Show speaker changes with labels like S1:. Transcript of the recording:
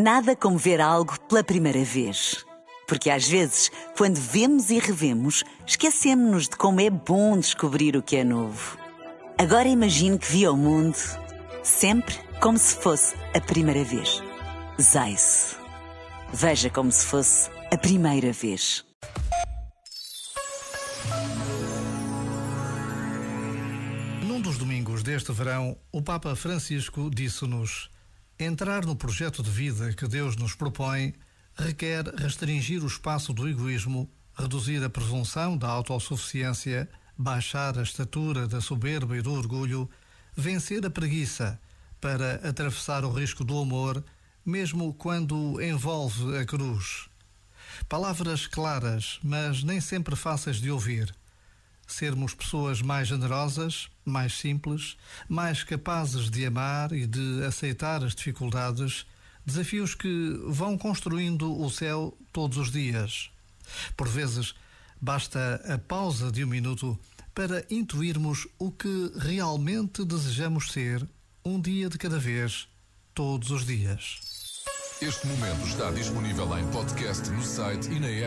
S1: Nada como ver algo pela primeira vez. Porque às vezes, quando vemos e revemos, esquecemos-nos de como é bom descobrir o que é novo. Agora imagine que viu o mundo sempre como se fosse a primeira vez. Zais. Veja como se fosse a primeira vez.
S2: Num dos domingos deste verão, o Papa Francisco disse-nos: Entrar no projeto de vida que Deus nos propõe requer restringir o espaço do egoísmo, reduzir a presunção da autossuficiência, baixar a estatura da soberba e do orgulho, vencer a preguiça para atravessar o risco do amor, mesmo quando envolve a cruz. Palavras claras, mas nem sempre fáceis de ouvir sermos pessoas mais generosas, mais simples, mais capazes de amar e de aceitar as dificuldades, desafios que vão construindo o céu todos os dias. Por vezes, basta a pausa de um minuto para intuirmos o que realmente desejamos ser, um dia de cada vez, todos os dias.
S3: Este momento está disponível em podcast no site e na app.